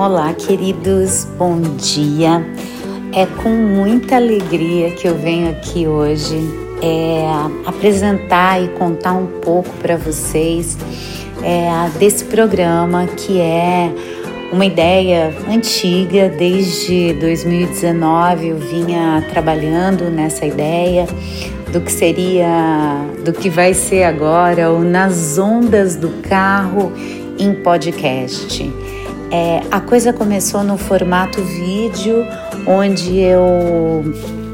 Olá, queridos, bom dia. É com muita alegria que eu venho aqui hoje é, apresentar e contar um pouco para vocês é, desse programa que é uma ideia antiga, desde 2019 eu vinha trabalhando nessa ideia do que seria, do que vai ser agora o Nas Ondas do Carro em podcast. É, a coisa começou no formato vídeo, onde eu,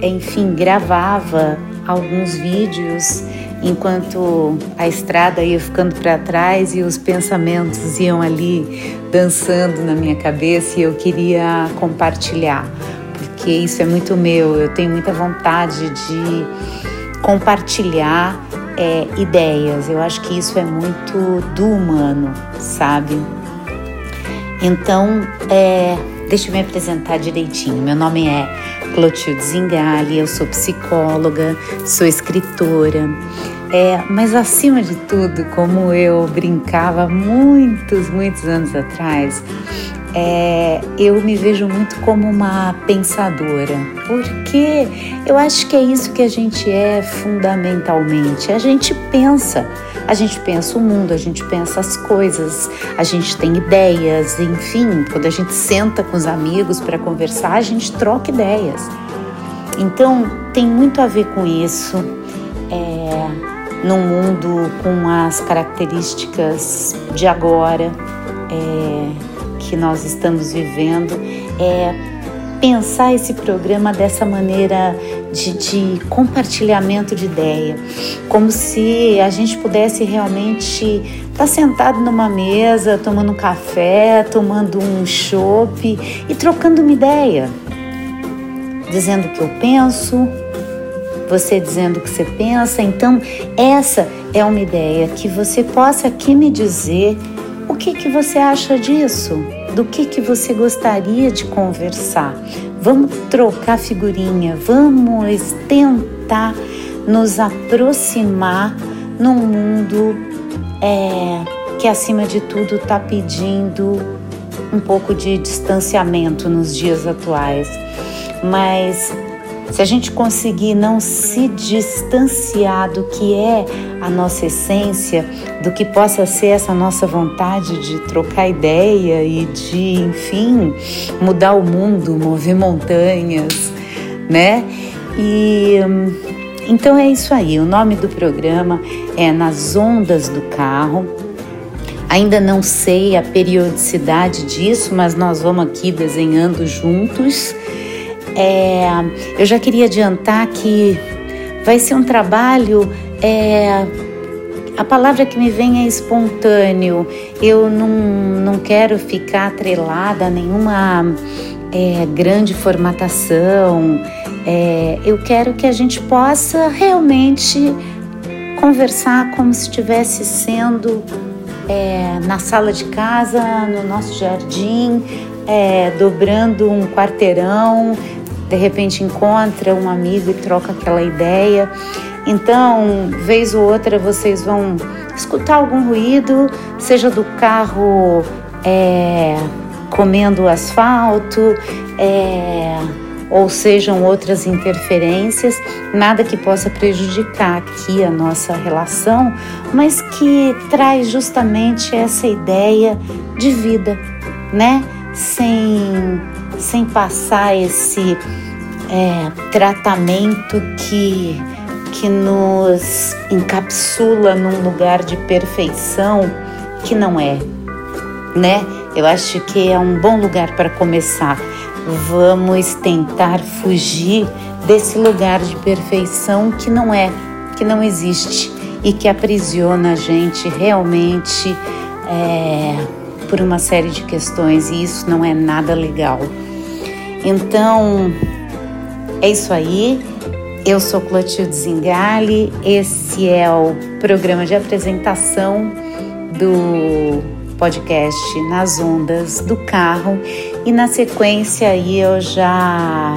enfim, gravava alguns vídeos enquanto a estrada ia ficando para trás e os pensamentos iam ali dançando na minha cabeça e eu queria compartilhar, porque isso é muito meu, eu tenho muita vontade de compartilhar é, ideias, eu acho que isso é muito do humano, sabe? Então, é, deixa eu me apresentar direitinho. Meu nome é Clotilde Zingali, eu sou psicóloga, sou escritora. É, mas acima de tudo, como eu brincava muitos, muitos anos atrás, é, eu me vejo muito como uma pensadora, porque eu acho que é isso que a gente é fundamentalmente. A gente pensa, a gente pensa o mundo, a gente pensa as coisas, a gente tem ideias, enfim, quando a gente senta com os amigos para conversar, a gente troca ideias. Então tem muito a ver com isso. É, num mundo com as características de agora, é, que nós estamos vivendo é pensar esse programa dessa maneira de, de, compartilhamento de ideia, como se a gente pudesse realmente estar tá sentado numa mesa, tomando um café, tomando um chopp e trocando uma ideia, dizendo o que eu penso, você dizendo o que você pensa. Então, essa é uma ideia que você possa aqui me dizer o que, que você acha disso? Do que, que você gostaria de conversar? Vamos trocar figurinha, vamos tentar nos aproximar num mundo é, que, acima de tudo, está pedindo um pouco de distanciamento nos dias atuais. Mas se a gente conseguir não se distanciar do que é a nossa essência, do que possa ser essa nossa vontade de trocar ideia e de, enfim, mudar o mundo, mover montanhas, né? E então é isso aí. O nome do programa é Nas Ondas do Carro. Ainda não sei a periodicidade disso, mas nós vamos aqui desenhando juntos. É, eu já queria adiantar que vai ser um trabalho. É, a palavra que me vem é espontâneo. Eu não, não quero ficar atrelada a nenhuma é, grande formatação. É, eu quero que a gente possa realmente conversar como se estivesse sendo é, na sala de casa, no nosso jardim, é, dobrando um quarteirão, de repente encontra um amigo e troca aquela ideia. Então, vez ou outra vocês vão escutar algum ruído, seja do carro é, comendo o asfalto, é, ou sejam outras interferências, nada que possa prejudicar aqui a nossa relação, mas que traz justamente essa ideia de vida, né? Sem sem passar esse é, tratamento que, que nos encapsula num lugar de perfeição que não é, né? Eu acho que é um bom lugar para começar. Vamos tentar fugir desse lugar de perfeição que não é, que não existe e que aprisiona a gente realmente é, por uma série de questões e isso não é nada legal. Então, é isso aí. Eu sou Clotilde Zingali, esse é o programa de apresentação do podcast Nas Ondas do Carro e na sequência aí eu já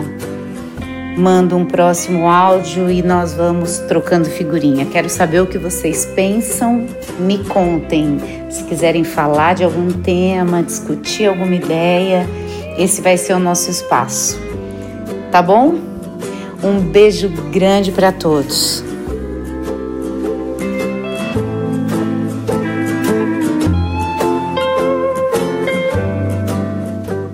mando um próximo áudio e nós vamos trocando figurinha. Quero saber o que vocês pensam, me contem. Se quiserem falar de algum tema, discutir alguma ideia, esse vai ser o nosso espaço. Tá bom? Um beijo grande para todos.